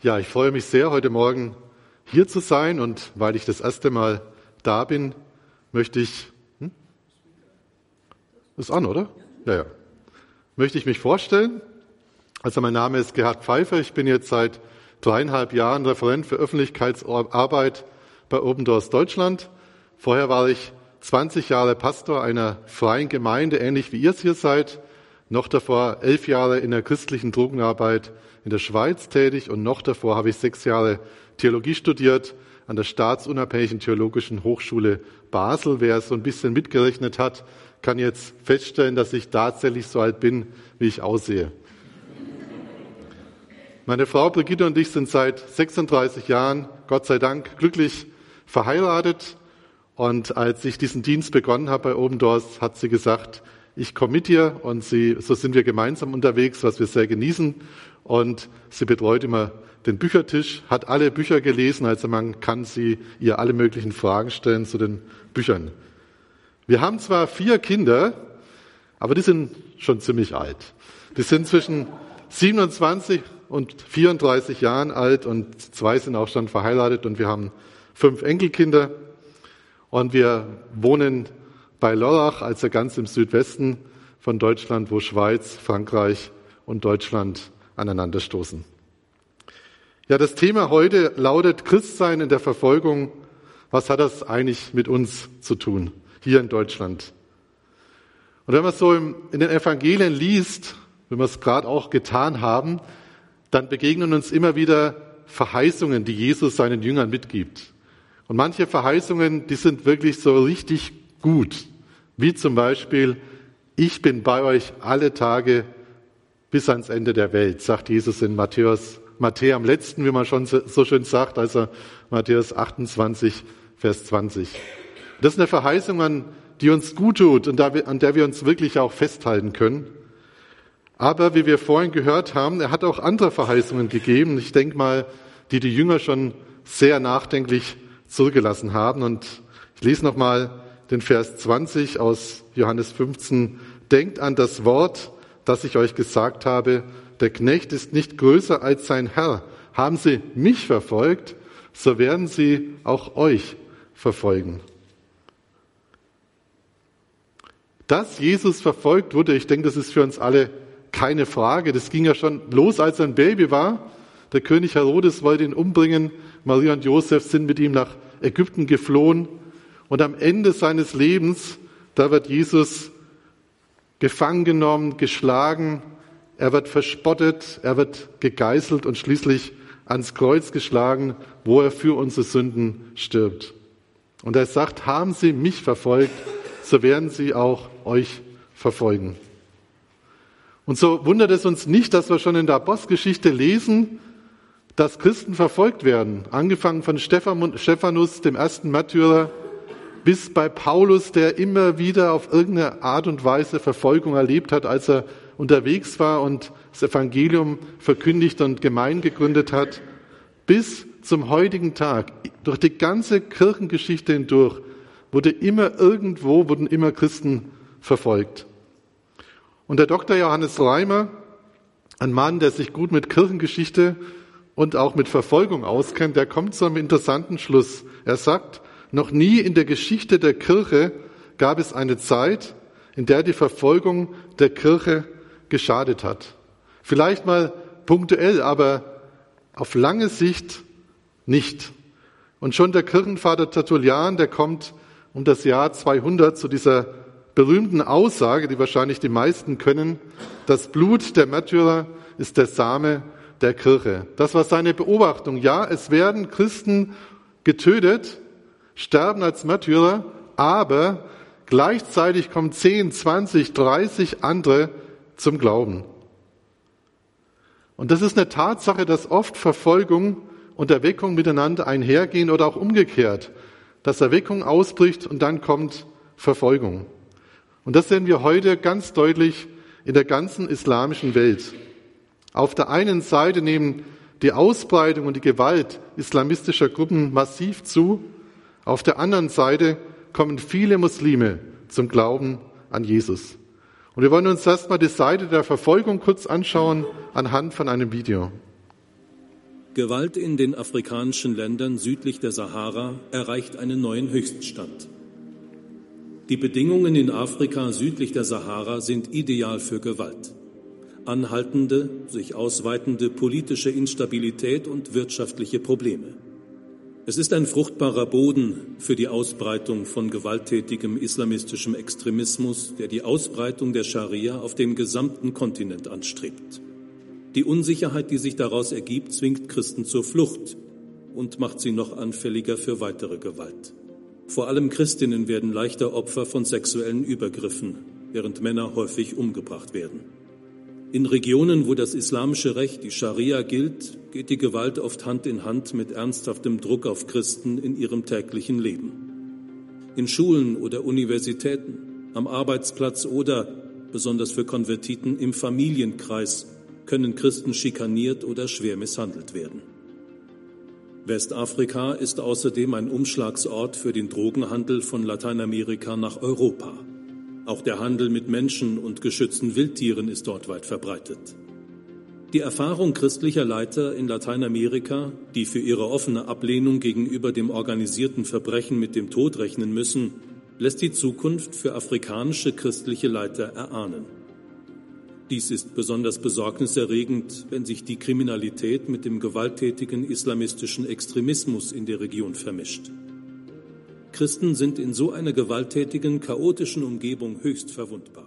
Ja, ich freue mich sehr, heute Morgen hier zu sein und weil ich das erste Mal da bin, möchte ich, hm? ist an, oder? Ja, ja. Möchte ich mich vorstellen. Also mein Name ist Gerhard Pfeiffer. Ich bin jetzt seit dreieinhalb Jahren Referent für Öffentlichkeitsarbeit bei Open Doors Deutschland. Vorher war ich 20 Jahre Pastor einer freien Gemeinde, ähnlich wie ihr es hier seid. Noch davor elf Jahre in der christlichen Drogenarbeit in der Schweiz tätig und noch davor habe ich sechs Jahre Theologie studiert an der Staatsunabhängigen Theologischen Hochschule Basel. Wer so ein bisschen mitgerechnet hat, kann jetzt feststellen, dass ich tatsächlich so alt bin, wie ich aussehe. Meine Frau Brigitte und ich sind seit 36 Jahren, Gott sei Dank, glücklich verheiratet. Und als ich diesen Dienst begonnen habe bei Open Doors, hat sie gesagt, ich komme mit dir und sie, so sind wir gemeinsam unterwegs, was wir sehr genießen. Und sie betreut immer den Büchertisch, hat alle Bücher gelesen, also man kann sie ihr alle möglichen Fragen stellen zu den Büchern. Wir haben zwar vier Kinder, aber die sind schon ziemlich alt. Die sind zwischen 27 und 34 Jahren alt und zwei sind auch schon verheiratet und wir haben fünf Enkelkinder und wir wohnen bei Lorach, also ganz im Südwesten von Deutschland, wo Schweiz, Frankreich und Deutschland aneinanderstoßen. Ja, das Thema heute lautet Christsein in der Verfolgung. Was hat das eigentlich mit uns zu tun, hier in Deutschland? Und wenn man so in den Evangelien liest, wenn wir es gerade auch getan haben, dann begegnen uns immer wieder Verheißungen, die Jesus seinen Jüngern mitgibt. Und manche Verheißungen, die sind wirklich so richtig gut. Wie zum Beispiel, ich bin bei euch alle Tage bis ans Ende der Welt, sagt Jesus in Matthäus, Matthäus am letzten, wie man schon so schön sagt, also Matthäus 28, Vers 20. Das ist eine Verheißung, an die uns gut tut und an der wir uns wirklich auch festhalten können. Aber wie wir vorhin gehört haben, er hat auch andere Verheißungen gegeben. Ich denke mal, die die Jünger schon sehr nachdenklich zurückgelassen haben. Und ich lese nochmal den Vers 20 aus Johannes 15. Denkt an das Wort, das ich euch gesagt habe. Der Knecht ist nicht größer als sein Herr. Haben sie mich verfolgt, so werden sie auch euch verfolgen. Dass Jesus verfolgt wurde, ich denke, das ist für uns alle keine Frage. Das ging ja schon los, als er ein Baby war. Der König Herodes wollte ihn umbringen. Maria und Josef sind mit ihm nach Ägypten geflohen. Und am Ende seines Lebens, da wird Jesus gefangen genommen, geschlagen, er wird verspottet, er wird gegeißelt und schließlich ans Kreuz geschlagen, wo er für unsere Sünden stirbt. Und er sagt, haben Sie mich verfolgt, so werden Sie auch euch verfolgen. Und so wundert es uns nicht, dass wir schon in der Apostelgeschichte lesen, dass Christen verfolgt werden. Angefangen von Stephanus, dem ersten Märtyrer, bis bei Paulus, der immer wieder auf irgendeine Art und Weise Verfolgung erlebt hat, als er unterwegs war und das Evangelium verkündigt und Gemein gegründet hat, bis zum heutigen Tag, durch die ganze Kirchengeschichte hindurch, wurde immer irgendwo, wurden immer Christen verfolgt. Und der Dr. Johannes Reimer, ein Mann, der sich gut mit Kirchengeschichte und auch mit Verfolgung auskennt, der kommt zu einem interessanten Schluss. Er sagt, noch nie in der Geschichte der Kirche gab es eine Zeit, in der die Verfolgung der Kirche geschadet hat. Vielleicht mal punktuell, aber auf lange Sicht nicht. Und schon der Kirchenvater Tertullian, der kommt um das Jahr 200 zu dieser berühmten Aussage, die wahrscheinlich die meisten können, das Blut der Märtyrer ist der Same der Kirche. Das war seine Beobachtung. Ja, es werden Christen getötet, sterben als Märtyrer, aber gleichzeitig kommen 10, 20, 30 andere zum Glauben. Und das ist eine Tatsache, dass oft Verfolgung und Erweckung miteinander einhergehen oder auch umgekehrt, dass Erweckung ausbricht und dann kommt Verfolgung. Und das sehen wir heute ganz deutlich in der ganzen islamischen Welt. Auf der einen Seite nehmen die Ausbreitung und die Gewalt islamistischer Gruppen massiv zu. Auf der anderen Seite kommen viele Muslime zum Glauben an Jesus. Und wir wollen uns erstmal die Seite der Verfolgung kurz anschauen anhand von einem Video. Gewalt in den afrikanischen Ländern südlich der Sahara erreicht einen neuen Höchststand. Die Bedingungen in Afrika südlich der Sahara sind ideal für Gewalt. Anhaltende, sich ausweitende politische Instabilität und wirtschaftliche Probleme. Es ist ein fruchtbarer Boden für die Ausbreitung von gewalttätigem islamistischem Extremismus, der die Ausbreitung der Scharia auf dem gesamten Kontinent anstrebt. Die Unsicherheit, die sich daraus ergibt, zwingt Christen zur Flucht und macht sie noch anfälliger für weitere Gewalt. Vor allem Christinnen werden leichter Opfer von sexuellen Übergriffen, während Männer häufig umgebracht werden. In Regionen, wo das islamische Recht, die Scharia gilt, geht die Gewalt oft Hand in Hand mit ernsthaftem Druck auf Christen in ihrem täglichen Leben. In Schulen oder Universitäten, am Arbeitsplatz oder, besonders für Konvertiten, im Familienkreis können Christen schikaniert oder schwer misshandelt werden. Westafrika ist außerdem ein Umschlagsort für den Drogenhandel von Lateinamerika nach Europa. Auch der Handel mit Menschen und geschützten Wildtieren ist dort weit verbreitet. Die Erfahrung christlicher Leiter in Lateinamerika, die für ihre offene Ablehnung gegenüber dem organisierten Verbrechen mit dem Tod rechnen müssen, lässt die Zukunft für afrikanische christliche Leiter erahnen. Dies ist besonders besorgniserregend, wenn sich die Kriminalität mit dem gewalttätigen islamistischen Extremismus in der Region vermischt. Christen sind in so einer gewalttätigen, chaotischen Umgebung höchst verwundbar.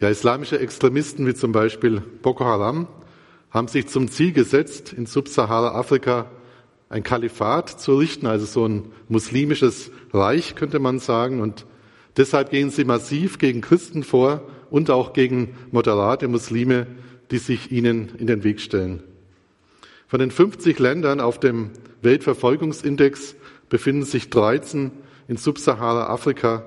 Ja, islamische Extremisten wie zum Beispiel Boko Haram haben sich zum Ziel gesetzt, in Subsahara-Afrika ein Kalifat zu richten, also so ein muslimisches Reich, könnte man sagen. Und deshalb gehen sie massiv gegen Christen vor und auch gegen moderate Muslime, die sich ihnen in den Weg stellen. Von den 50 Ländern auf dem Weltverfolgungsindex befinden sich 13 in Subsahara-Afrika.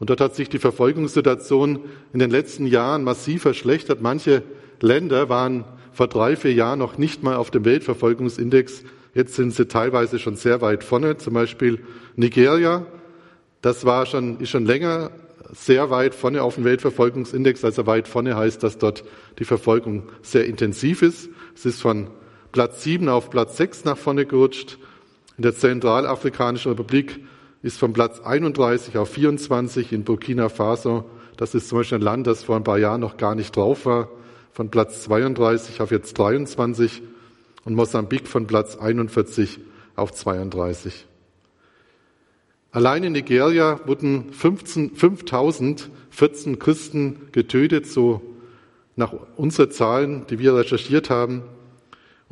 Und dort hat sich die Verfolgungssituation in den letzten Jahren massiv verschlechtert. Manche Länder waren vor drei, vier Jahren noch nicht mal auf dem Weltverfolgungsindex. Jetzt sind sie teilweise schon sehr weit vorne. Zum Beispiel Nigeria. Das war schon, ist schon länger sehr weit vorne auf dem Weltverfolgungsindex. Also weit vorne heißt, dass dort die Verfolgung sehr intensiv ist. Es ist von Platz 7 auf Platz 6 nach vorne gerutscht. In der Zentralafrikanischen Republik ist von Platz 31 auf 24 in Burkina Faso. Das ist zum Beispiel ein Land, das vor ein paar Jahren noch gar nicht drauf war. Von Platz 32 auf jetzt 23 und Mosambik von Platz 41 auf 32. Allein in Nigeria wurden 15, 5014 Christen getötet, so nach unseren Zahlen, die wir recherchiert haben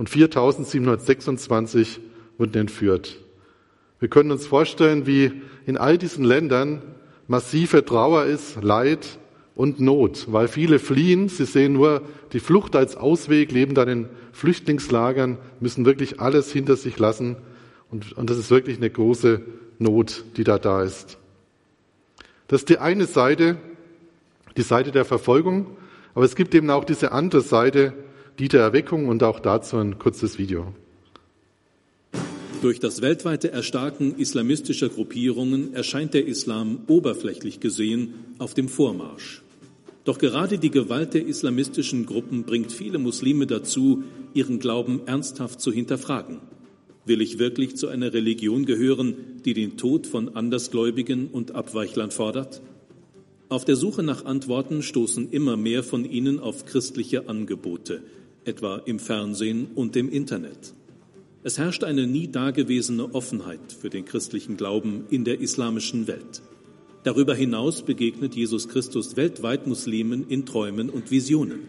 und 4726 wurden entführt. Wir können uns vorstellen, wie in all diesen Ländern massive Trauer ist, Leid und Not, weil viele fliehen. Sie sehen nur die Flucht als Ausweg, leben dann in Flüchtlingslagern, müssen wirklich alles hinter sich lassen. Und, und das ist wirklich eine große Not, die da da ist. Das ist die eine Seite, die Seite der Verfolgung. Aber es gibt eben auch diese andere Seite, die der Erweckung und auch dazu ein kurzes Video. Durch das weltweite Erstarken islamistischer Gruppierungen erscheint der Islam oberflächlich gesehen auf dem Vormarsch. Doch gerade die Gewalt der islamistischen Gruppen bringt viele Muslime dazu, ihren Glauben ernsthaft zu hinterfragen. Will ich wirklich zu einer Religion gehören, die den Tod von Andersgläubigen und Abweichlern fordert? Auf der Suche nach Antworten stoßen immer mehr von ihnen auf christliche Angebote, etwa im Fernsehen und im Internet. Es herrscht eine nie dagewesene Offenheit für den christlichen Glauben in der islamischen Welt. Darüber hinaus begegnet Jesus Christus weltweit Muslimen in Träumen und Visionen.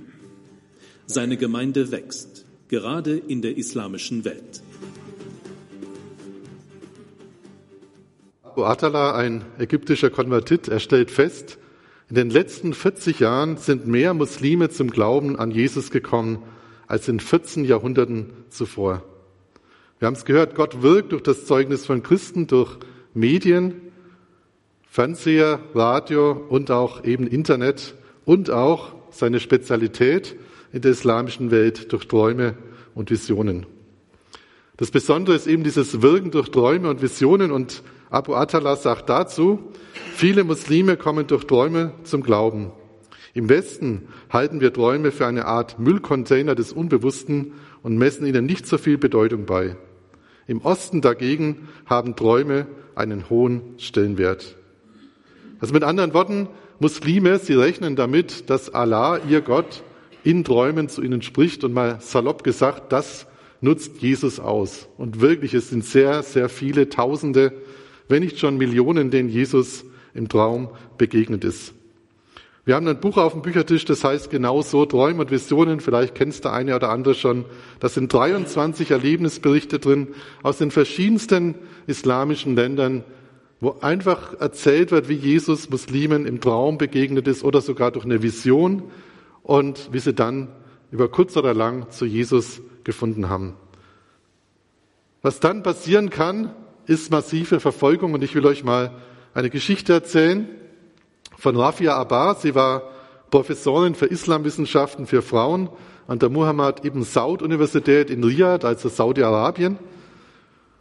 Seine Gemeinde wächst, gerade in der islamischen Welt. Abu Atala, ein ägyptischer Konvertit, er stellt fest, in den letzten 40 Jahren sind mehr Muslime zum Glauben an Jesus gekommen als in 14 Jahrhunderten zuvor. Wir haben es gehört, Gott wirkt durch das Zeugnis von Christen, durch Medien, Fernseher, Radio und auch eben Internet und auch seine Spezialität in der islamischen Welt durch Träume und Visionen. Das Besondere ist eben dieses Wirken durch Träume und Visionen und Abu Atala sagt dazu, viele Muslime kommen durch Träume zum Glauben. Im Westen halten wir Träume für eine Art Müllcontainer des Unbewussten und messen ihnen nicht so viel Bedeutung bei. Im Osten dagegen haben Träume einen hohen Stellenwert. Also mit anderen Worten, Muslime, sie rechnen damit, dass Allah, ihr Gott, in Träumen zu ihnen spricht und mal salopp gesagt, das nutzt Jesus aus. Und wirklich, es sind sehr, sehr viele Tausende, wenn nicht schon Millionen, denen Jesus im Traum begegnet ist. Wir haben ein Buch auf dem Büchertisch, das heißt genau so, Träume und Visionen, vielleicht kennst du eine oder andere schon. Da sind 23 Erlebnisberichte drin aus den verschiedensten islamischen Ländern, wo einfach erzählt wird, wie Jesus Muslimen im Traum begegnet ist oder sogar durch eine Vision und wie sie dann über kurz oder lang zu Jesus gefunden haben. Was dann passieren kann, ist massive Verfolgung und ich will euch mal eine Geschichte erzählen von Rafia Abba. Sie war Professorin für Islamwissenschaften für Frauen an der Muhammad ibn Saud Universität in Riyadh, also Saudi-Arabien.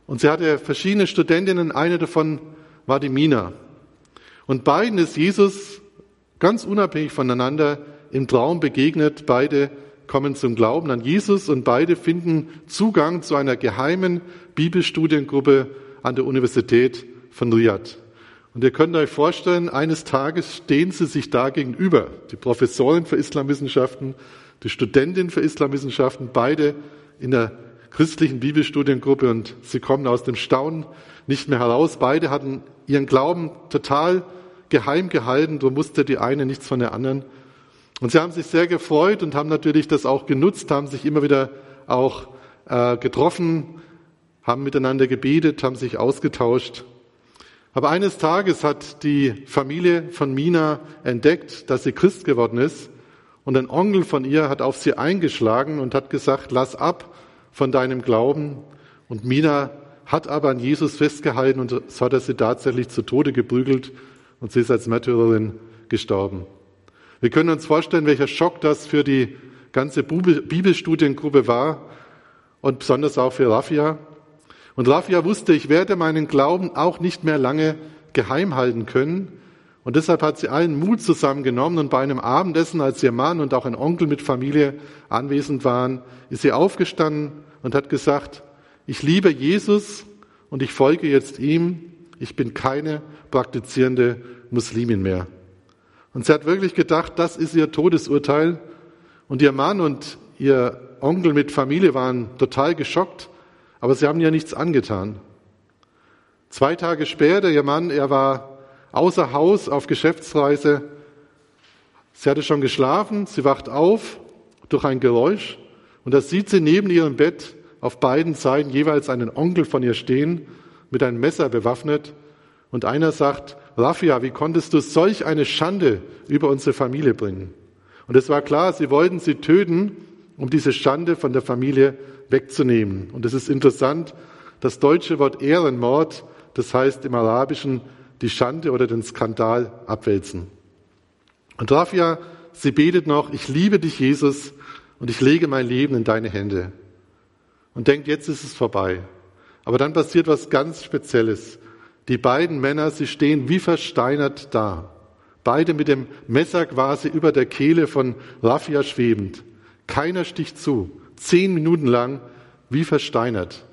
Und sie hatte verschiedene Studentinnen, eine davon war die Mina. Und beiden ist Jesus ganz unabhängig voneinander im Traum begegnet. Beide kommen zum Glauben an Jesus und beide finden Zugang zu einer geheimen Bibelstudiengruppe an der Universität von Riyadh. Und ihr könnt euch vorstellen, eines Tages stehen sie sich da gegenüber, die Professorin für Islamwissenschaften, die Studentin für Islamwissenschaften, beide in der christlichen Bibelstudiengruppe und sie kommen aus dem Staunen nicht mehr heraus. Beide hatten ihren Glauben total geheim gehalten, so musste die eine nichts von der anderen. Und sie haben sich sehr gefreut und haben natürlich das auch genutzt, haben sich immer wieder auch äh, getroffen, haben miteinander gebetet, haben sich ausgetauscht. Aber eines Tages hat die Familie von Mina entdeckt, dass sie Christ geworden ist. Und ein Onkel von ihr hat auf sie eingeschlagen und hat gesagt, lass ab von deinem Glauben. Und Mina hat aber an Jesus festgehalten und so hat er sie tatsächlich zu Tode geprügelt und sie ist als Märtyrerin gestorben. Wir können uns vorstellen, welcher Schock das für die ganze Bibelstudiengruppe war und besonders auch für Raffia. Und Raffia wusste, ich werde meinen Glauben auch nicht mehr lange geheim halten können. Und deshalb hat sie allen Mut zusammengenommen und bei einem Abendessen, als ihr Mann und auch ein Onkel mit Familie anwesend waren, ist sie aufgestanden und hat gesagt, ich liebe Jesus und ich folge jetzt ihm. Ich bin keine praktizierende Muslimin mehr. Und sie hat wirklich gedacht, das ist ihr Todesurteil. Und ihr Mann und ihr Onkel mit Familie waren total geschockt, aber sie haben ja nichts angetan. Zwei Tage später, ihr Mann, er war außer Haus auf Geschäftsreise. Sie hatte schon geschlafen, sie wacht auf durch ein Geräusch und da sieht sie neben ihrem Bett auf beiden Seiten jeweils einen Onkel von ihr stehen, mit einem Messer bewaffnet. Und einer sagt, Raffia, wie konntest du solch eine Schande über unsere Familie bringen? Und es war klar, sie wollten sie töten, um diese Schande von der Familie wegzunehmen. Und es ist interessant, das deutsche Wort Ehrenmord, das heißt im Arabischen die Schande oder den Skandal abwälzen. Und Raffia, sie betet noch, ich liebe dich, Jesus, und ich lege mein Leben in deine Hände. Und denkt, jetzt ist es vorbei. Aber dann passiert was ganz Spezielles. Die beiden Männer, sie stehen wie versteinert da. Beide mit dem Messer quasi über der Kehle von Raffia schwebend. Keiner sticht zu. Zehn Minuten lang wie versteinert.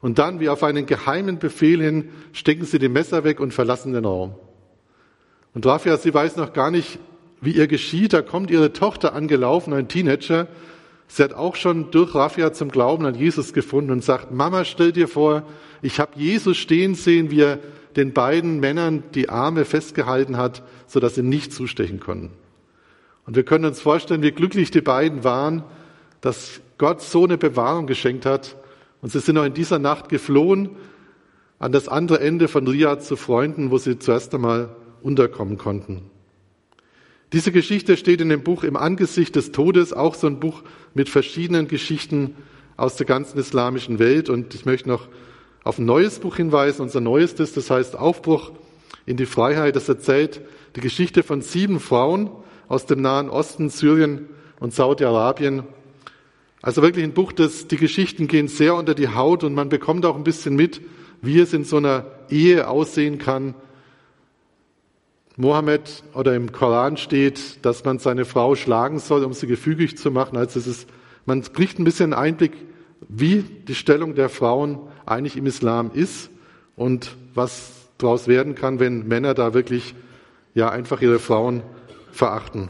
Und dann, wie auf einen geheimen Befehl hin, stecken sie die Messer weg und verlassen den Raum. Und Raffia, sie weiß noch gar nicht, wie ihr geschieht. Da kommt ihre Tochter angelaufen, ein Teenager. Sie hat auch schon durch Raffia zum Glauben an Jesus gefunden und sagt, Mama, stell dir vor, ich habe Jesus stehen sehen, wie er den beiden Männern die Arme festgehalten hat, sodass sie nicht zustechen konnten. Und wir können uns vorstellen, wie glücklich die beiden waren, dass Gott so eine Bewahrung geschenkt hat. Und sie sind auch in dieser Nacht geflohen an das andere Ende von Riyadh zu Freunden, wo sie zuerst einmal unterkommen konnten. Diese Geschichte steht in dem Buch Im Angesicht des Todes, auch so ein Buch mit verschiedenen Geschichten aus der ganzen islamischen Welt. Und ich möchte noch auf ein neues Buch hinweisen, unser neuestes, das heißt Aufbruch in die Freiheit. Das erzählt die Geschichte von sieben Frauen aus dem Nahen Osten, Syrien und Saudi-Arabien. Also wirklich ein Buch, das die Geschichten gehen sehr unter die Haut und man bekommt auch ein bisschen mit, wie es in so einer Ehe aussehen kann. Mohammed oder im Koran steht, dass man seine Frau schlagen soll, um sie gefügig zu machen. Also es ist, man kriegt ein bisschen Einblick, wie die Stellung der Frauen eigentlich im Islam ist und was daraus werden kann, wenn Männer da wirklich ja einfach ihre Frauen verachten.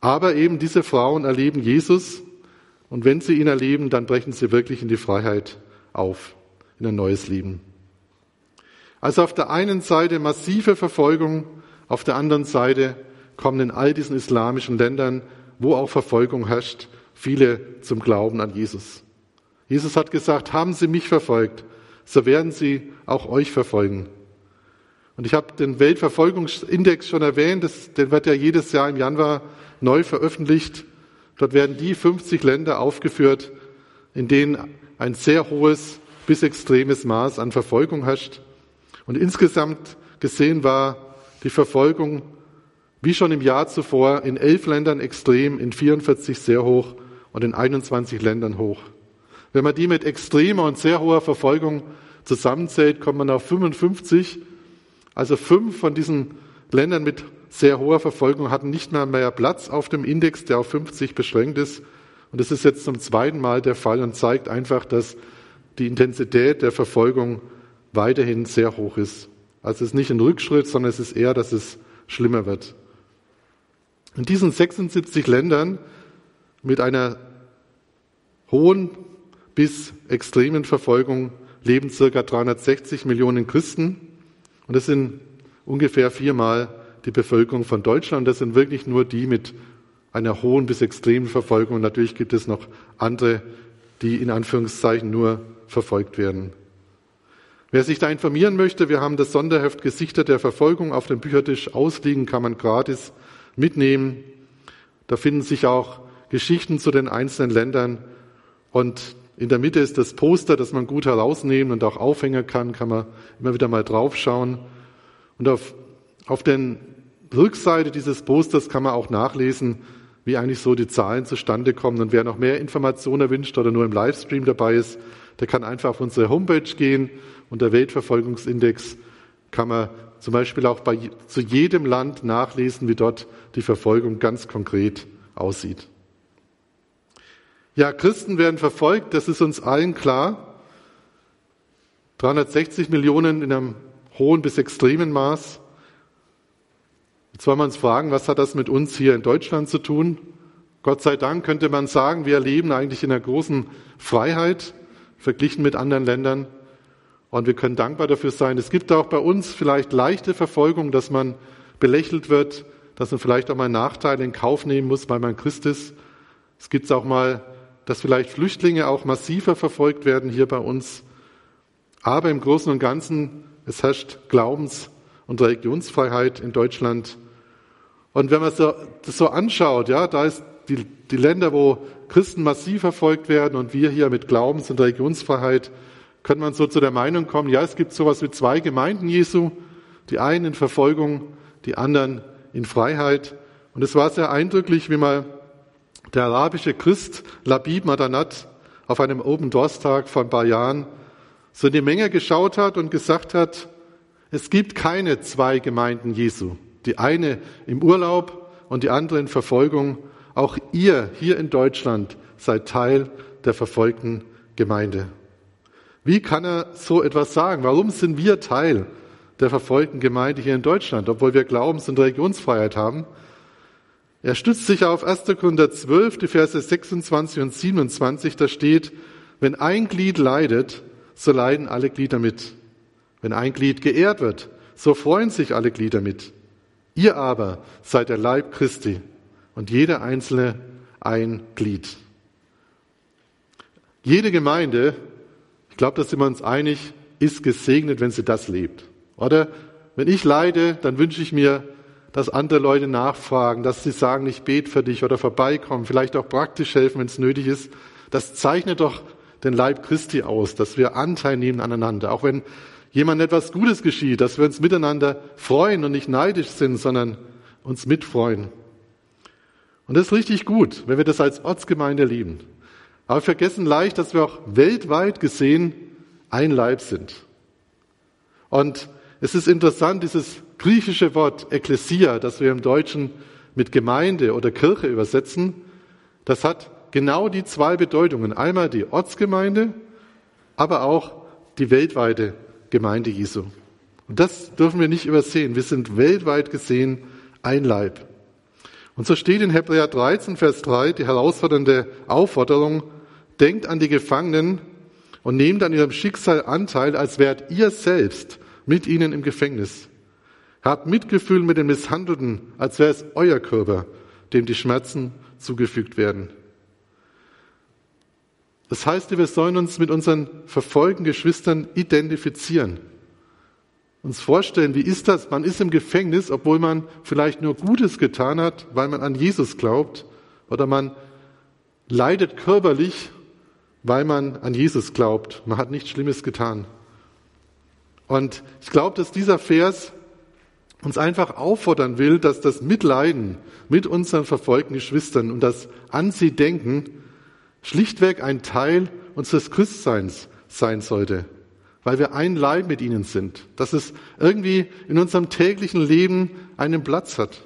Aber eben diese Frauen erleben Jesus und wenn sie ihn erleben, dann brechen sie wirklich in die Freiheit auf, in ein neues Leben. Also auf der einen Seite massive Verfolgung, auf der anderen Seite kommen in all diesen islamischen Ländern, wo auch Verfolgung herrscht, viele zum Glauben an Jesus. Jesus hat gesagt, haben Sie mich verfolgt, so werden Sie auch euch verfolgen. Und ich habe den Weltverfolgungsindex schon erwähnt, das, den wird ja jedes Jahr im Januar neu veröffentlicht. Dort werden die 50 Länder aufgeführt, in denen ein sehr hohes bis extremes Maß an Verfolgung herrscht. Und insgesamt gesehen war die Verfolgung wie schon im Jahr zuvor in elf Ländern extrem, in 44 sehr hoch und in 21 Ländern hoch. Wenn man die mit extremer und sehr hoher Verfolgung zusammenzählt, kommt man auf 55. Also fünf von diesen Ländern mit sehr hoher Verfolgung hatten nicht mehr mehr Platz auf dem Index, der auf 50 beschränkt ist. Und das ist jetzt zum zweiten Mal der Fall und zeigt einfach, dass die Intensität der Verfolgung weiterhin sehr hoch ist. Also es ist nicht ein Rückschritt, sondern es ist eher, dass es schlimmer wird. In diesen 76 Ländern mit einer hohen bis extremen Verfolgung leben circa 360 Millionen Christen. Und das sind ungefähr viermal die Bevölkerung von Deutschland. Das sind wirklich nur die mit einer hohen bis extremen Verfolgung. Und natürlich gibt es noch andere, die in Anführungszeichen nur verfolgt werden. Wer sich da informieren möchte, wir haben das Sonderheft Gesichter der Verfolgung auf dem Büchertisch ausliegen, kann man gratis mitnehmen. Da finden sich auch Geschichten zu den einzelnen Ländern. Und in der Mitte ist das Poster, das man gut herausnehmen und auch aufhängen kann, kann man immer wieder mal draufschauen. Und auf, auf der Rückseite dieses Posters kann man auch nachlesen, wie eigentlich so die Zahlen zustande kommen. Und wer noch mehr Informationen wünscht oder nur im Livestream dabei ist, der kann einfach auf unsere Homepage gehen. Unter Weltverfolgungsindex kann man zum Beispiel auch bei, zu jedem Land nachlesen, wie dort die Verfolgung ganz konkret aussieht. Ja, Christen werden verfolgt, das ist uns allen klar. 360 Millionen in einem hohen bis extremen Maß. Jetzt wollen wir uns fragen, was hat das mit uns hier in Deutschland zu tun? Gott sei Dank könnte man sagen, wir leben eigentlich in einer großen Freiheit verglichen mit anderen Ländern. Und wir können dankbar dafür sein. Es gibt auch bei uns vielleicht leichte Verfolgung, dass man belächelt wird, dass man vielleicht auch mal Nachteile in Kauf nehmen muss, weil man Christ ist. Es gibt auch mal, dass vielleicht Flüchtlinge auch massiver verfolgt werden hier bei uns. Aber im Großen und Ganzen, es herrscht Glaubens- und Religionsfreiheit in Deutschland. Und wenn man das so anschaut, ja, da ist die, die Länder, wo Christen massiv verfolgt werden und wir hier mit Glaubens- und Religionsfreiheit, könnte man so zu der Meinung kommen, ja, es gibt sowas wie zwei Gemeinden Jesu, die einen in Verfolgung, die anderen in Freiheit. Und es war sehr eindrücklich, wie mal der arabische Christ Labib Madanat auf einem Open Doors Tag vor ein paar Jahren so in die Menge geschaut hat und gesagt hat, es gibt keine zwei Gemeinden Jesu. Die eine im Urlaub und die andere in Verfolgung. Auch ihr hier in Deutschland seid Teil der verfolgten Gemeinde. Wie kann er so etwas sagen? Warum sind wir Teil der verfolgten Gemeinde hier in Deutschland, obwohl wir Glaubens- und Religionsfreiheit haben? Er stützt sich auf 1. Korinther 12, die Verse 26 und 27, da steht, wenn ein Glied leidet, so leiden alle Glieder mit. Wenn ein Glied geehrt wird, so freuen sich alle Glieder mit. Ihr aber seid der Leib Christi und jeder einzelne ein Glied. Jede Gemeinde glaube, da sind wir uns einig, ist gesegnet, wenn sie das lebt. Oder? Wenn ich leide, dann wünsche ich mir, dass andere Leute nachfragen, dass sie sagen, ich bete für dich oder vorbeikommen, vielleicht auch praktisch helfen, wenn es nötig ist. Das zeichnet doch den Leib Christi aus, dass wir Anteil nehmen aneinander. Auch wenn jemand etwas Gutes geschieht, dass wir uns miteinander freuen und nicht neidisch sind, sondern uns mitfreuen. Und das ist richtig gut, wenn wir das als Ortsgemeinde lieben. Aber vergessen leicht, dass wir auch weltweit gesehen ein Leib sind. Und es ist interessant, dieses griechische Wort Ekklesia, das wir im Deutschen mit Gemeinde oder Kirche übersetzen, das hat genau die zwei Bedeutungen. Einmal die Ortsgemeinde, aber auch die weltweite Gemeinde Jesu. Und das dürfen wir nicht übersehen. Wir sind weltweit gesehen ein Leib. Und so steht in Hebräer 13, Vers 3 die herausfordernde Aufforderung, denkt an die Gefangenen und nehmt an ihrem Schicksal Anteil, als wärt ihr selbst mit ihnen im Gefängnis. Habt Mitgefühl mit den Misshandelten, als wäre es euer Körper, dem die Schmerzen zugefügt werden. Das heißt, wir sollen uns mit unseren verfolgten Geschwistern identifizieren. Uns vorstellen, wie ist das? Man ist im Gefängnis, obwohl man vielleicht nur Gutes getan hat, weil man an Jesus glaubt. Oder man leidet körperlich, weil man an Jesus glaubt. Man hat nichts Schlimmes getan. Und ich glaube, dass dieser Vers uns einfach auffordern will, dass das Mitleiden mit unseren verfolgten Geschwistern und das an sie denken schlichtweg ein Teil unseres Christseins sein sollte, weil wir ein Leib mit ihnen sind, dass es irgendwie in unserem täglichen Leben einen Platz hat.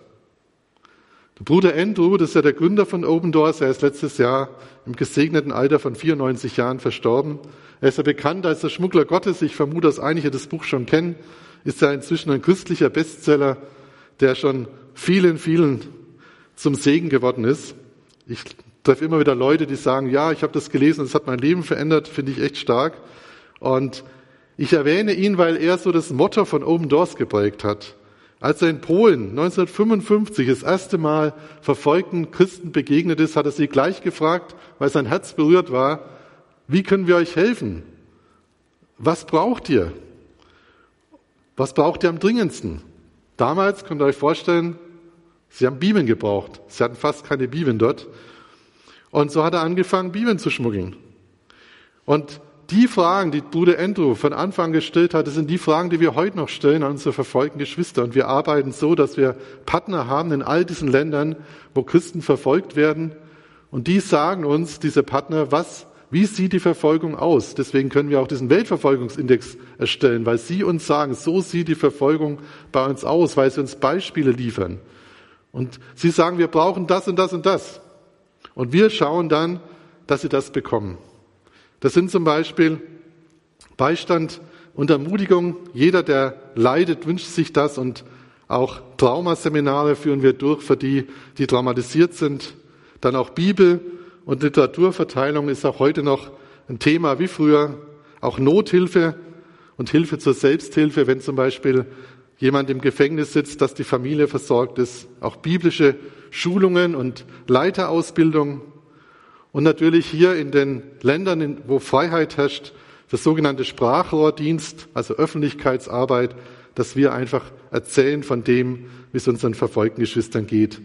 Der Bruder Andrew, das ist ja der Gründer von Open Doors, er ist letztes Jahr im gesegneten Alter von 94 Jahren verstorben. Er ist ja bekannt als der Schmuggler Gottes. Ich vermute, dass einige das Buch schon kennen ist ja inzwischen ein christlicher Bestseller, der schon vielen, vielen zum Segen geworden ist. Ich treffe immer wieder Leute, die sagen, ja, ich habe das gelesen, das hat mein Leben verändert, finde ich echt stark. Und ich erwähne ihn, weil er so das Motto von Open Doors geprägt hat. Als er in Polen 1955 das erste Mal verfolgten Christen begegnet ist, hat er sie gleich gefragt, weil sein Herz berührt war, wie können wir euch helfen? Was braucht ihr? Was braucht ihr am dringendsten? Damals könnt ihr euch vorstellen, sie haben Bibeln gebraucht. Sie hatten fast keine Bibeln dort. Und so hat er angefangen, Bibeln zu schmuggeln. Und die Fragen, die Bruder Andrew von Anfang gestellt hat, das sind die Fragen, die wir heute noch stellen an unsere verfolgten Geschwister. Und wir arbeiten so, dass wir Partner haben in all diesen Ländern, wo Christen verfolgt werden. Und die sagen uns, diese Partner, was wie sieht die Verfolgung aus? Deswegen können wir auch diesen Weltverfolgungsindex erstellen, weil sie uns sagen, so sieht die Verfolgung bei uns aus, weil sie uns Beispiele liefern. Und sie sagen, wir brauchen das und das und das. Und wir schauen dann, dass sie das bekommen. Das sind zum Beispiel Beistand und Ermutigung. Jeder, der leidet, wünscht sich das und auch Traumaseminare führen wir durch für die, die traumatisiert sind. Dann auch Bibel und Literaturverteilung ist auch heute noch ein Thema wie früher. Auch Nothilfe und Hilfe zur Selbsthilfe, wenn zum Beispiel jemand im Gefängnis sitzt, dass die Familie versorgt ist. Auch biblische Schulungen und Leiterausbildung. Und natürlich hier in den Ländern, wo Freiheit herrscht, das sogenannte Sprachrohrdienst, also Öffentlichkeitsarbeit, dass wir einfach erzählen von dem, wie es unseren verfolgten Geschwistern geht.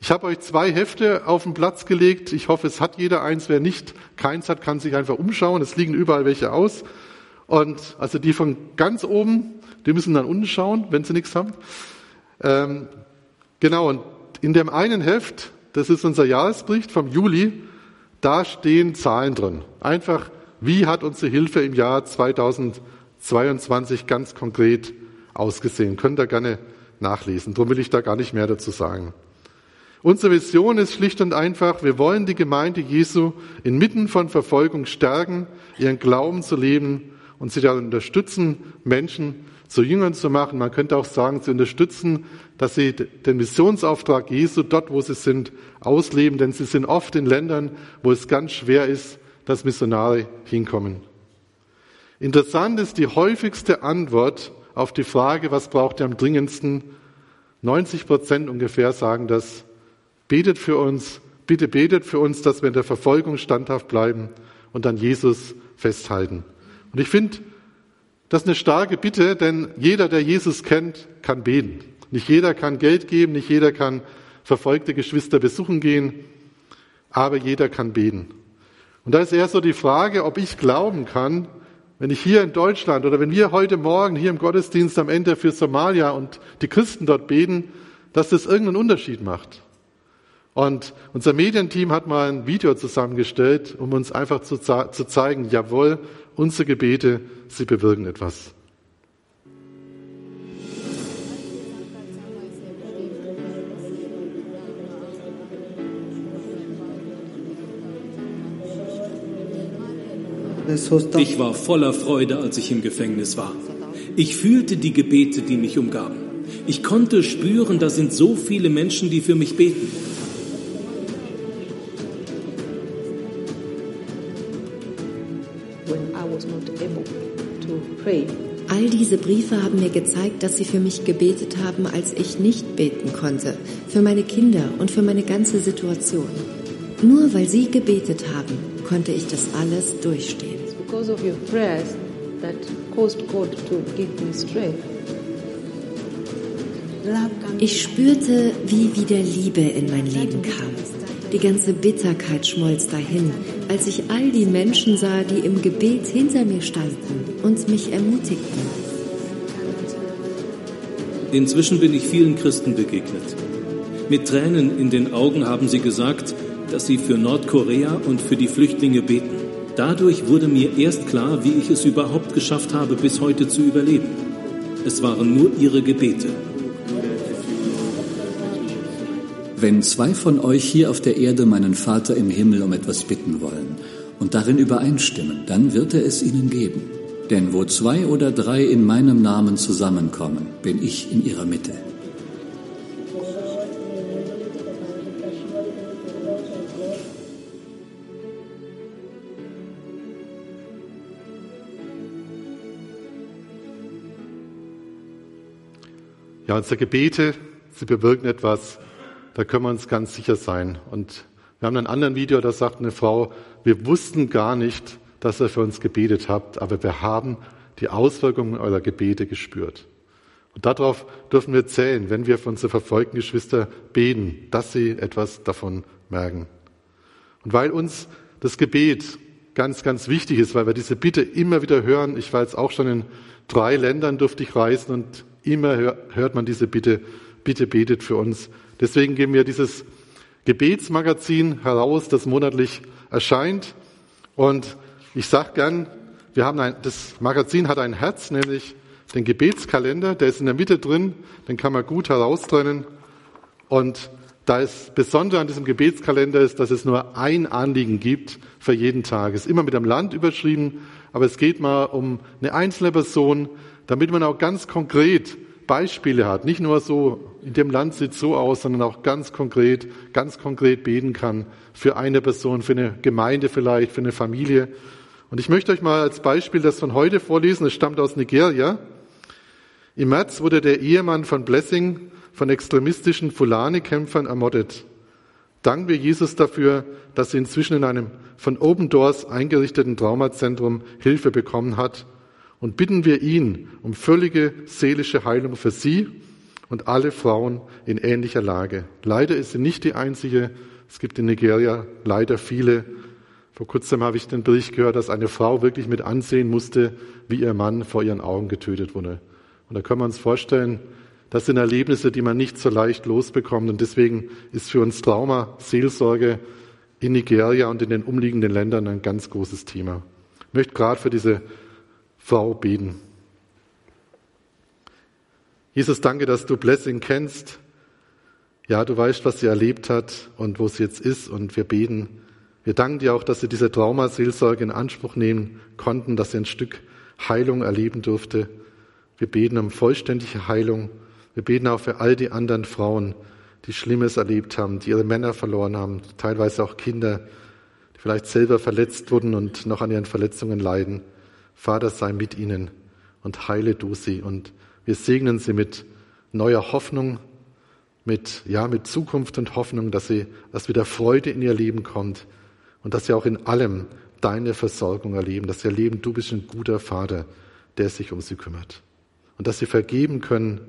Ich habe euch zwei Hefte auf den Platz gelegt. Ich hoffe, es hat jeder eins. Wer nicht keins hat, kann sich einfach umschauen. Es liegen überall welche aus. Und also die von ganz oben, die müssen dann unten schauen, wenn sie nichts haben. Ähm, genau, und in dem einen Heft, das ist unser Jahresbericht vom Juli, da stehen Zahlen drin. Einfach, wie hat unsere Hilfe im Jahr 2022 ganz konkret ausgesehen. Könnt ihr gerne nachlesen. Darum will ich da gar nicht mehr dazu sagen. Unsere Vision ist schlicht und einfach, wir wollen die Gemeinde Jesu inmitten von Verfolgung stärken, ihren Glauben zu leben und sie dann unterstützen, Menschen zu Jüngern zu machen. Man könnte auch sagen, sie unterstützen, dass sie den Missionsauftrag Jesu dort, wo sie sind, ausleben, denn sie sind oft in Ländern, wo es ganz schwer ist, dass Missionare hinkommen. Interessant ist die häufigste Antwort auf die Frage, was braucht ihr am dringendsten? 90 Prozent ungefähr sagen das, Betet für uns, bitte betet für uns, dass wir in der Verfolgung standhaft bleiben und an Jesus festhalten. Und ich finde, das ist eine starke Bitte, denn jeder, der Jesus kennt, kann beten. Nicht jeder kann Geld geben, nicht jeder kann verfolgte Geschwister besuchen gehen, aber jeder kann beten. Und da ist eher so die Frage, ob ich glauben kann, wenn ich hier in Deutschland oder wenn wir heute Morgen hier im Gottesdienst am Ende für Somalia und die Christen dort beten, dass das irgendeinen Unterschied macht. Und unser Medienteam hat mal ein Video zusammengestellt, um uns einfach zu, zu zeigen, jawohl, unsere Gebete, sie bewirken etwas. Ich war voller Freude, als ich im Gefängnis war. Ich fühlte die Gebete, die mich umgaben. Ich konnte spüren, da sind so viele Menschen, die für mich beten. All diese Briefe haben mir gezeigt, dass sie für mich gebetet haben, als ich nicht beten konnte, für meine Kinder und für meine ganze Situation. Nur weil sie gebetet haben, konnte ich das alles durchstehen. Ich spürte, wie wieder Liebe in mein Leben kam. Die ganze Bitterkeit schmolz dahin, als ich all die Menschen sah, die im Gebet hinter mir standen und mich ermutigten. Inzwischen bin ich vielen Christen begegnet. Mit Tränen in den Augen haben sie gesagt, dass sie für Nordkorea und für die Flüchtlinge beten. Dadurch wurde mir erst klar, wie ich es überhaupt geschafft habe, bis heute zu überleben. Es waren nur ihre Gebete, Wenn zwei von euch hier auf der Erde meinen Vater im Himmel um etwas bitten wollen und darin übereinstimmen, dann wird er es ihnen geben. Denn wo zwei oder drei in meinem Namen zusammenkommen, bin ich in ihrer Mitte. Ja, unsere Gebete, sie bewirken etwas da können wir uns ganz sicher sein. Und wir haben einen anderen Video, da sagt eine Frau, wir wussten gar nicht, dass ihr für uns gebetet habt, aber wir haben die Auswirkungen eurer Gebete gespürt. Und darauf dürfen wir zählen, wenn wir für unsere verfolgten Geschwister beten, dass sie etwas davon merken. Und weil uns das Gebet ganz, ganz wichtig ist, weil wir diese Bitte immer wieder hören. Ich war jetzt auch schon in drei Ländern, durfte ich reisen und immer hört man diese Bitte, bitte betet für uns. Deswegen geben wir dieses Gebetsmagazin heraus, das monatlich erscheint. Und ich sage gern, wir haben ein, das Magazin hat ein Herz, nämlich den Gebetskalender, der ist in der Mitte drin, den kann man gut heraustrennen. Und da ist besonders an diesem Gebetskalender ist, dass es nur ein Anliegen gibt für jeden Tag. Es ist immer mit einem Land überschrieben, aber es geht mal um eine einzelne Person, damit man auch ganz konkret Beispiele hat, nicht nur so, in dem Land sieht so aus, sondern auch ganz konkret, ganz konkret beten kann für eine Person, für eine Gemeinde vielleicht, für eine Familie. Und ich möchte euch mal als Beispiel das von heute vorlesen. Es stammt aus Nigeria. Im März wurde der Ehemann von Blessing von extremistischen Fulani-Kämpfern ermordet. Danken wir Jesus dafür, dass sie inzwischen in einem von Open Doors eingerichteten Traumazentrum Hilfe bekommen hat und bitten wir ihn um völlige seelische Heilung für sie und alle Frauen in ähnlicher Lage. Leider ist sie nicht die einzige. Es gibt in Nigeria leider viele. Vor kurzem habe ich den Bericht gehört, dass eine Frau wirklich mit ansehen musste, wie ihr Mann vor ihren Augen getötet wurde. Und da können wir uns vorstellen, das sind Erlebnisse, die man nicht so leicht losbekommt. Und deswegen ist für uns Trauma, Seelsorge in Nigeria und in den umliegenden Ländern ein ganz großes Thema. Ich möchte gerade für diese Frau beten. Jesus, danke, dass du Blessing kennst. Ja, du weißt, was sie erlebt hat und wo sie jetzt ist und wir beten. Wir danken dir auch, dass sie diese Traumaseelsorge in Anspruch nehmen konnten, dass sie ein Stück Heilung erleben durfte. Wir beten um vollständige Heilung. Wir beten auch für all die anderen Frauen, die Schlimmes erlebt haben, die ihre Männer verloren haben, teilweise auch Kinder, die vielleicht selber verletzt wurden und noch an ihren Verletzungen leiden. Vater, sei mit ihnen und heile du sie. Und wir segnen sie mit neuer Hoffnung, mit, ja, mit Zukunft und Hoffnung, dass sie, dass wieder Freude in ihr Leben kommt und dass sie auch in allem deine Versorgung erleben, dass sie erleben, du bist ein guter Vater, der sich um sie kümmert. Und dass sie vergeben können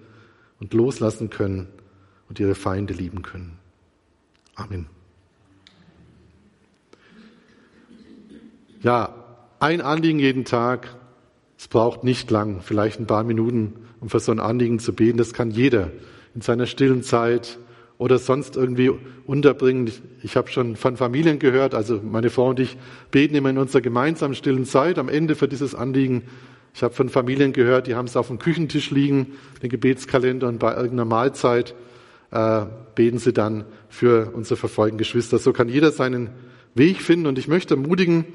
und loslassen können und ihre Feinde lieben können. Amen. Ja, ein Anliegen jeden Tag. Es braucht nicht lang, vielleicht ein paar Minuten, um für so ein Anliegen zu beten. Das kann jeder in seiner stillen Zeit oder sonst irgendwie unterbringen. Ich, ich habe schon von Familien gehört, also meine Frau und ich beten immer in unserer gemeinsamen stillen Zeit am Ende für dieses Anliegen. Ich habe von Familien gehört, die haben es auf dem Küchentisch liegen, den Gebetskalender, und bei irgendeiner Mahlzeit äh, beten sie dann für unsere verfolgten Geschwister. So kann jeder seinen Weg finden. Und ich möchte ermutigen,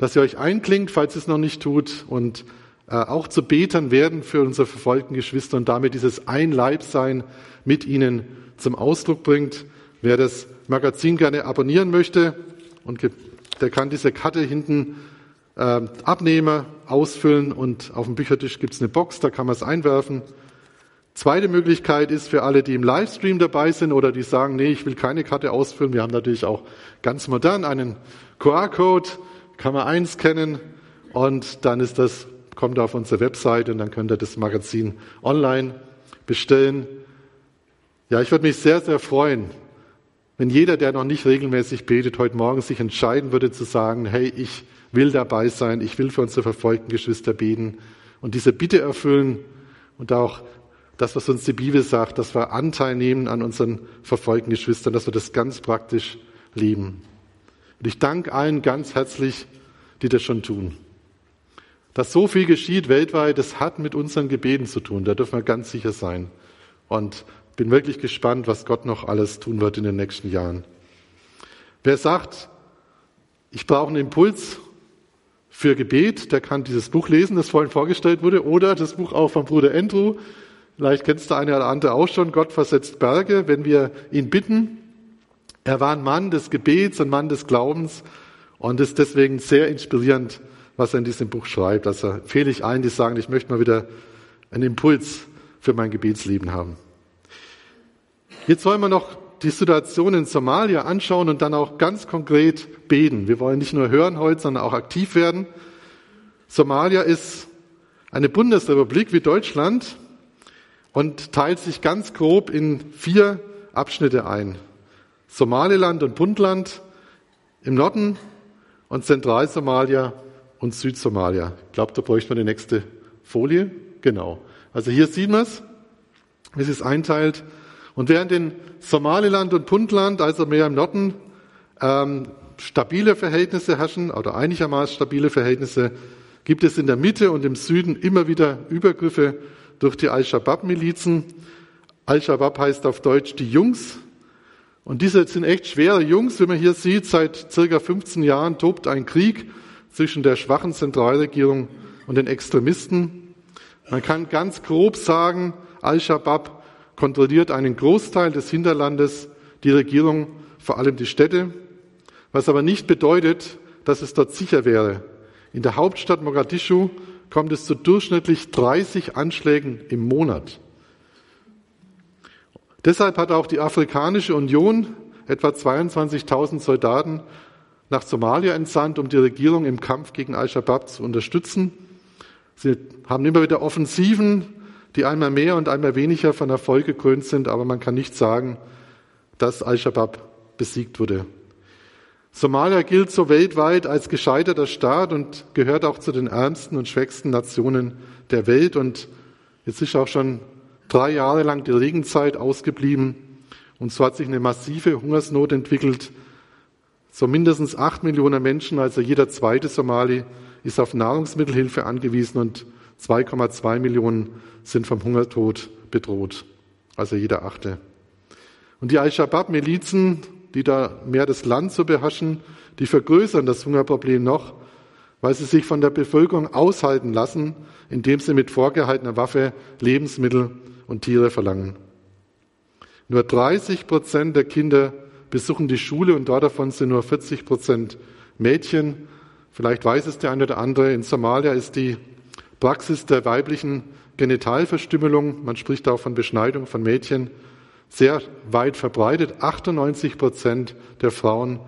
dass ihr euch einklingt, falls ihr es noch nicht tut, und äh, auch zu beten werden für unsere verfolgten Geschwister und damit dieses Einleibsein mit ihnen zum Ausdruck bringt. Wer das Magazin gerne abonnieren möchte, und der kann diese Karte hinten äh, abnehmen, ausfüllen und auf dem Büchertisch gibt es eine Box, da kann man es einwerfen. Zweite Möglichkeit ist für alle, die im Livestream dabei sind oder die sagen, nee, ich will keine Karte ausfüllen. Wir haben natürlich auch ganz modern einen QR-Code, kann man einscannen und dann ist das, kommt auf unsere Webseite und dann könnt ihr das Magazin online bestellen. Ja, ich würde mich sehr, sehr freuen, wenn jeder, der noch nicht regelmäßig betet, heute Morgen sich entscheiden würde zu sagen, hey, ich will dabei sein, ich will für unsere verfolgten Geschwister beten und diese Bitte erfüllen und auch das, was uns die Bibel sagt, dass wir Anteil nehmen an unseren verfolgten Geschwistern, dass wir das ganz praktisch leben. Und ich danke allen ganz herzlich, die das schon tun. Dass so viel geschieht weltweit, das hat mit unseren Gebeten zu tun, da dürfen wir ganz sicher sein. Und bin wirklich gespannt, was Gott noch alles tun wird in den nächsten Jahren. Wer sagt, ich brauche einen Impuls für Gebet, der kann dieses Buch lesen, das vorhin vorgestellt wurde, oder das Buch auch von Bruder Andrew. Vielleicht kennst du eine oder andere auch schon. Gott versetzt Berge, wenn wir ihn bitten. Er war ein Mann des Gebets, ein Mann des Glaubens und ist deswegen sehr inspirierend, was er in diesem Buch schreibt. Also empfehle ich allen, die sagen, ich möchte mal wieder einen Impuls für mein Gebetsleben haben. Jetzt wollen wir noch die Situation in Somalia anschauen und dann auch ganz konkret beten. Wir wollen nicht nur hören heute, sondern auch aktiv werden. Somalia ist eine Bundesrepublik wie Deutschland und teilt sich ganz grob in vier Abschnitte ein. Somaliland und Puntland im Norden und Zentralsomalia und Südsomalia. Ich glaube, da bräuchte man die nächste Folie. Genau. Also hier sieht man es, wie es sich einteilt. Und während in Somaliland und Puntland, also mehr im Norden, ähm, stabile Verhältnisse herrschen oder einigermaßen stabile Verhältnisse, gibt es in der Mitte und im Süden immer wieder Übergriffe durch die Al-Shabaab-Milizen. Al-Shabaab heißt auf Deutsch die Jungs. Und diese sind echt schwere Jungs, wie man hier sieht. Seit circa 15 Jahren tobt ein Krieg zwischen der schwachen Zentralregierung und den Extremisten. Man kann ganz grob sagen, Al-Shabaab kontrolliert einen Großteil des Hinterlandes, die Regierung, vor allem die Städte, was aber nicht bedeutet, dass es dort sicher wäre. In der Hauptstadt Mogadischu kommt es zu durchschnittlich 30 Anschlägen im Monat. Deshalb hat auch die Afrikanische Union etwa 22.000 Soldaten nach Somalia entsandt, um die Regierung im Kampf gegen Al-Shabaab zu unterstützen. Sie haben immer wieder Offensiven die einmal mehr und einmal weniger von Erfolg gekrönt sind, aber man kann nicht sagen, dass Al-Shabaab besiegt wurde. Somalia gilt so weltweit als gescheiterter Staat und gehört auch zu den ärmsten und schwächsten Nationen der Welt. Und jetzt ist auch schon drei Jahre lang die Regenzeit ausgeblieben. Und so hat sich eine massive Hungersnot entwickelt. So mindestens acht Millionen Menschen, also jeder zweite Somali, ist auf Nahrungsmittelhilfe angewiesen und 2,2 Millionen sind vom Hungertod bedroht, also jeder Achte. Und die Al-Shabaab-Milizen, die da mehr das Land zu beherrschen, die vergrößern das Hungerproblem noch, weil sie sich von der Bevölkerung aushalten lassen, indem sie mit vorgehaltener Waffe Lebensmittel und Tiere verlangen. Nur 30 Prozent der Kinder besuchen die Schule und davon sind nur 40 Prozent Mädchen. Vielleicht weiß es der eine oder andere. In Somalia ist die Praxis der weiblichen Genitalverstümmelung, man spricht auch von Beschneidung von Mädchen, sehr weit verbreitet. 98 Prozent der Frauen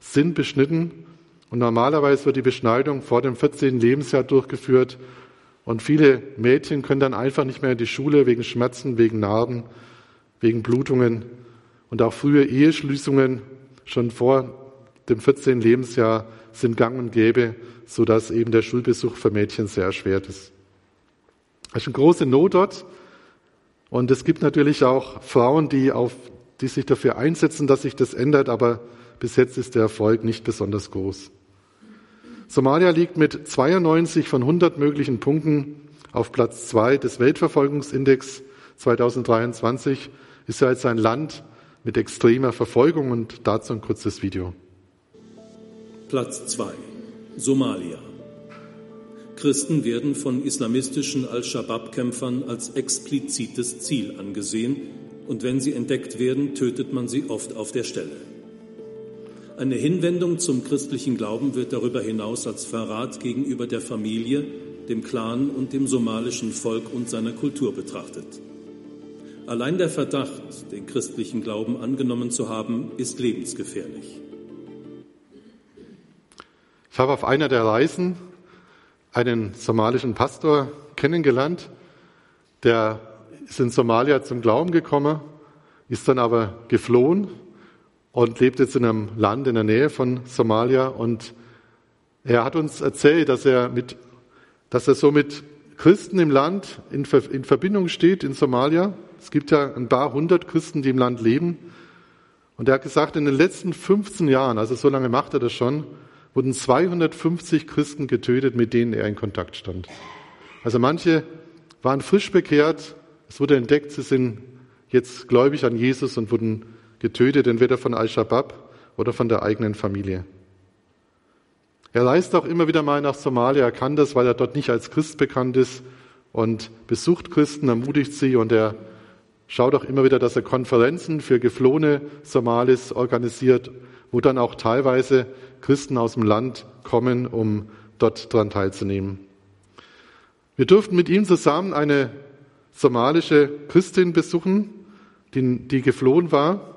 sind beschnitten und normalerweise wird die Beschneidung vor dem 14. Lebensjahr durchgeführt und viele Mädchen können dann einfach nicht mehr in die Schule wegen Schmerzen, wegen Narben, wegen Blutungen und auch frühe Eheschließungen schon vor dem 14. Lebensjahr sind gang und gäbe sodass eben der Schulbesuch für Mädchen sehr erschwert ist. Es ist eine große Not dort. Und es gibt natürlich auch Frauen, die, auf, die sich dafür einsetzen, dass sich das ändert, aber bis jetzt ist der Erfolg nicht besonders groß. Somalia liegt mit 92 von 100 möglichen Punkten auf Platz 2 des Weltverfolgungsindex 2023, ist ja jetzt ein Land mit extremer Verfolgung und dazu ein kurzes Video. Platz 2. Somalia. Christen werden von islamistischen Al-Shabaab-Kämpfern als explizites Ziel angesehen und wenn sie entdeckt werden, tötet man sie oft auf der Stelle. Eine Hinwendung zum christlichen Glauben wird darüber hinaus als Verrat gegenüber der Familie, dem Clan und dem somalischen Volk und seiner Kultur betrachtet. Allein der Verdacht, den christlichen Glauben angenommen zu haben, ist lebensgefährlich. Ich habe auf einer der Reisen einen somalischen Pastor kennengelernt, der ist in Somalia zum Glauben gekommen, ist dann aber geflohen und lebt jetzt in einem Land in der Nähe von Somalia und er hat uns erzählt, dass er mit, dass er so mit Christen im Land in, in Verbindung steht in Somalia. Es gibt ja ein paar hundert Christen, die im Land leben. Und er hat gesagt, in den letzten 15 Jahren, also so lange macht er das schon, wurden 250 Christen getötet, mit denen er in Kontakt stand. Also manche waren frisch bekehrt, es wurde entdeckt, sie sind jetzt gläubig an Jesus und wurden getötet, entweder von Al-Shabaab oder von der eigenen Familie. Er reist auch immer wieder mal nach Somalia, er kann das, weil er dort nicht als Christ bekannt ist und besucht Christen, ermutigt sie und er schaut auch immer wieder, dass er Konferenzen für geflohene Somalis organisiert, wo dann auch teilweise Christen aus dem Land kommen, um dort daran teilzunehmen. Wir durften mit ihm zusammen eine somalische Christin besuchen, die, die geflohen war.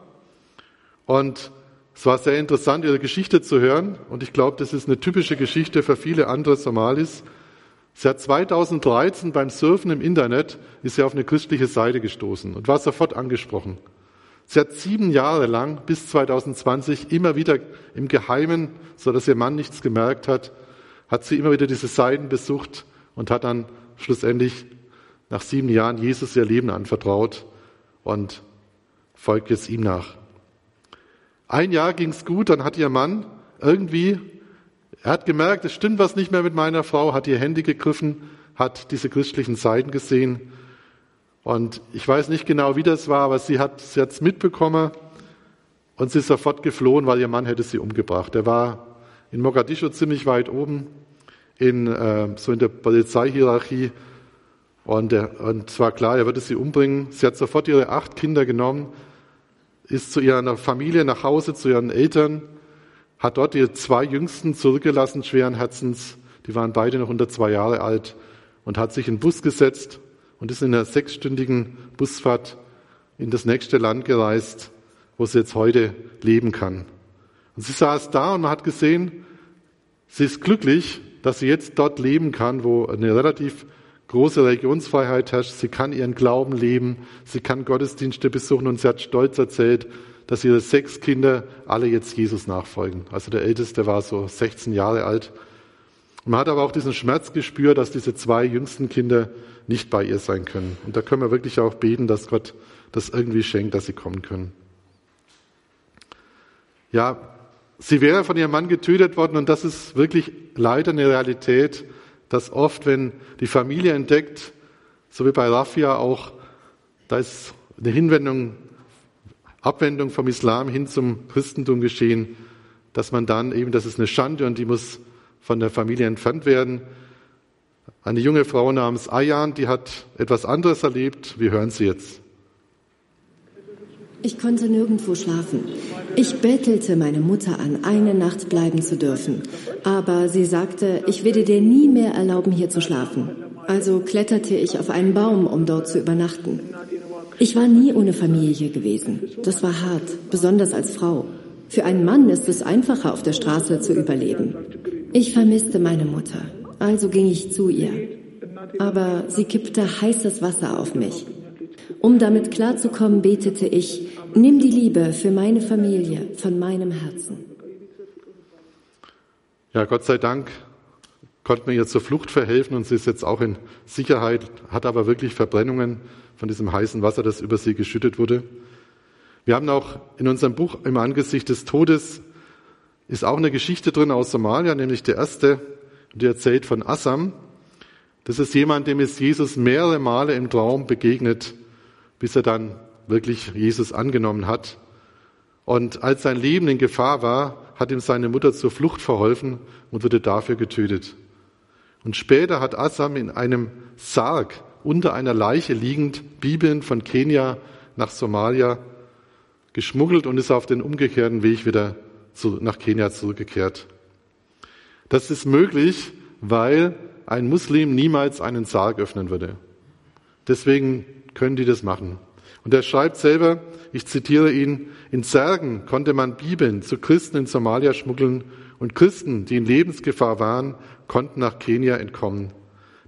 Und es war sehr interessant, ihre Geschichte zu hören. Und ich glaube, das ist eine typische Geschichte für viele andere Somalis. Sie hat 2013 beim Surfen im Internet ist sie auf eine christliche Seite gestoßen und war sofort angesprochen. Sie hat sieben Jahre lang bis 2020 immer wieder im Geheimen, so dass ihr Mann nichts gemerkt hat, hat sie immer wieder diese Seiten besucht und hat dann schlussendlich nach sieben Jahren Jesus ihr Leben anvertraut und folgt jetzt ihm nach. Ein Jahr ging's gut, dann hat ihr Mann irgendwie, er hat gemerkt, es stimmt was nicht mehr mit meiner Frau, hat ihr Handy gegriffen, hat diese christlichen Seiten gesehen und ich weiß nicht genau, wie das war, aber sie hat sie hat's mitbekommen und sie ist sofort geflohen, weil ihr Mann hätte sie umgebracht. Er war in Mogadischu ziemlich weit oben, in, äh, so in der Polizeihierarchie. Und, der, und es war klar, er würde sie umbringen. Sie hat sofort ihre acht Kinder genommen, ist zu ihrer Familie nach Hause, zu ihren Eltern, hat dort ihre zwei Jüngsten zurückgelassen, schweren Herzens. Die waren beide noch unter zwei Jahre alt und hat sich in den Bus gesetzt und ist in einer sechsstündigen Busfahrt in das nächste Land gereist, wo sie jetzt heute leben kann. Und sie saß da und man hat gesehen, sie ist glücklich, dass sie jetzt dort leben kann, wo eine relativ große Religionsfreiheit herrscht. Sie kann ihren Glauben leben, sie kann Gottesdienste besuchen und sie hat stolz erzählt, dass ihre sechs Kinder alle jetzt Jesus nachfolgen. Also der Älteste war so 16 Jahre alt. Man hat aber auch diesen Schmerz gespürt, dass diese zwei jüngsten Kinder nicht bei ihr sein können. Und da können wir wirklich auch beten, dass Gott das irgendwie schenkt, dass sie kommen können. Ja, sie wäre von ihrem Mann getötet worden und das ist wirklich leider eine Realität, dass oft, wenn die Familie entdeckt, so wie bei Rafia auch, da ist eine Hinwendung, Abwendung vom Islam hin zum Christentum geschehen, dass man dann eben, das ist eine Schande und die muss von der Familie entfernt werden. Eine junge Frau namens Ayan, die hat etwas anderes erlebt. Wir hören sie jetzt. Ich konnte nirgendwo schlafen. Ich bettelte meine Mutter an, eine Nacht bleiben zu dürfen. Aber sie sagte, ich werde dir nie mehr erlauben, hier zu schlafen. Also kletterte ich auf einen Baum, um dort zu übernachten. Ich war nie ohne Familie gewesen. Das war hart, besonders als Frau. Für einen Mann ist es einfacher, auf der Straße zu überleben. Ich vermisste meine Mutter. Also ging ich zu ihr. Aber sie kippte heißes Wasser auf mich. Um damit klarzukommen, betete ich, nimm die Liebe für meine Familie von meinem Herzen. Ja, Gott sei Dank konnte mir ihr zur Flucht verhelfen und sie ist jetzt auch in Sicherheit, hat aber wirklich Verbrennungen von diesem heißen Wasser, das über sie geschüttet wurde. Wir haben auch in unserem Buch im Angesicht des Todes ist auch eine Geschichte drin aus Somalia, nämlich der erste die erzählt von Assam. Das ist jemand, dem ist Jesus mehrere Male im Traum begegnet, bis er dann wirklich Jesus angenommen hat. Und als sein Leben in Gefahr war, hat ihm seine Mutter zur Flucht verholfen und wurde dafür getötet. Und später hat Assam in einem Sarg unter einer Leiche liegend Bibeln von Kenia nach Somalia geschmuggelt und ist auf den umgekehrten Weg wieder zu, nach Kenia zurückgekehrt. Das ist möglich, weil ein Muslim niemals einen Sarg öffnen würde. Deswegen können die das machen. Und er schreibt selber, ich zitiere ihn, in Särgen konnte man Bibeln zu Christen in Somalia schmuggeln und Christen, die in Lebensgefahr waren, konnten nach Kenia entkommen.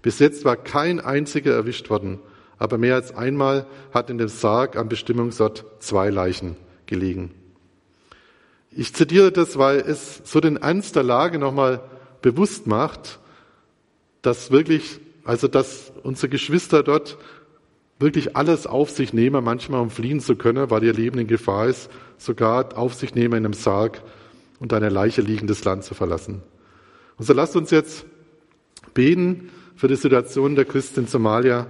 Bis jetzt war kein einziger erwischt worden, aber mehr als einmal hat in dem Sarg am Bestimmungsort zwei Leichen gelegen. Ich zitiere das, weil es so den Ernst der Lage nochmal bewusst macht, dass wirklich, also dass unsere Geschwister dort wirklich alles auf sich nehmen, manchmal um fliehen zu können, weil ihr Leben in Gefahr ist, sogar auf sich nehmen, in einem Sarg und eine Leiche liegendes Land zu verlassen. Und so lasst uns jetzt beten für die Situation der Christen in Somalia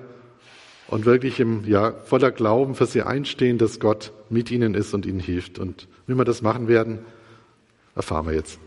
und wirklich im, ja, voller Glauben für sie einstehen, dass Gott mit ihnen ist und ihnen hilft. Und wie wir das machen werden, erfahren wir jetzt.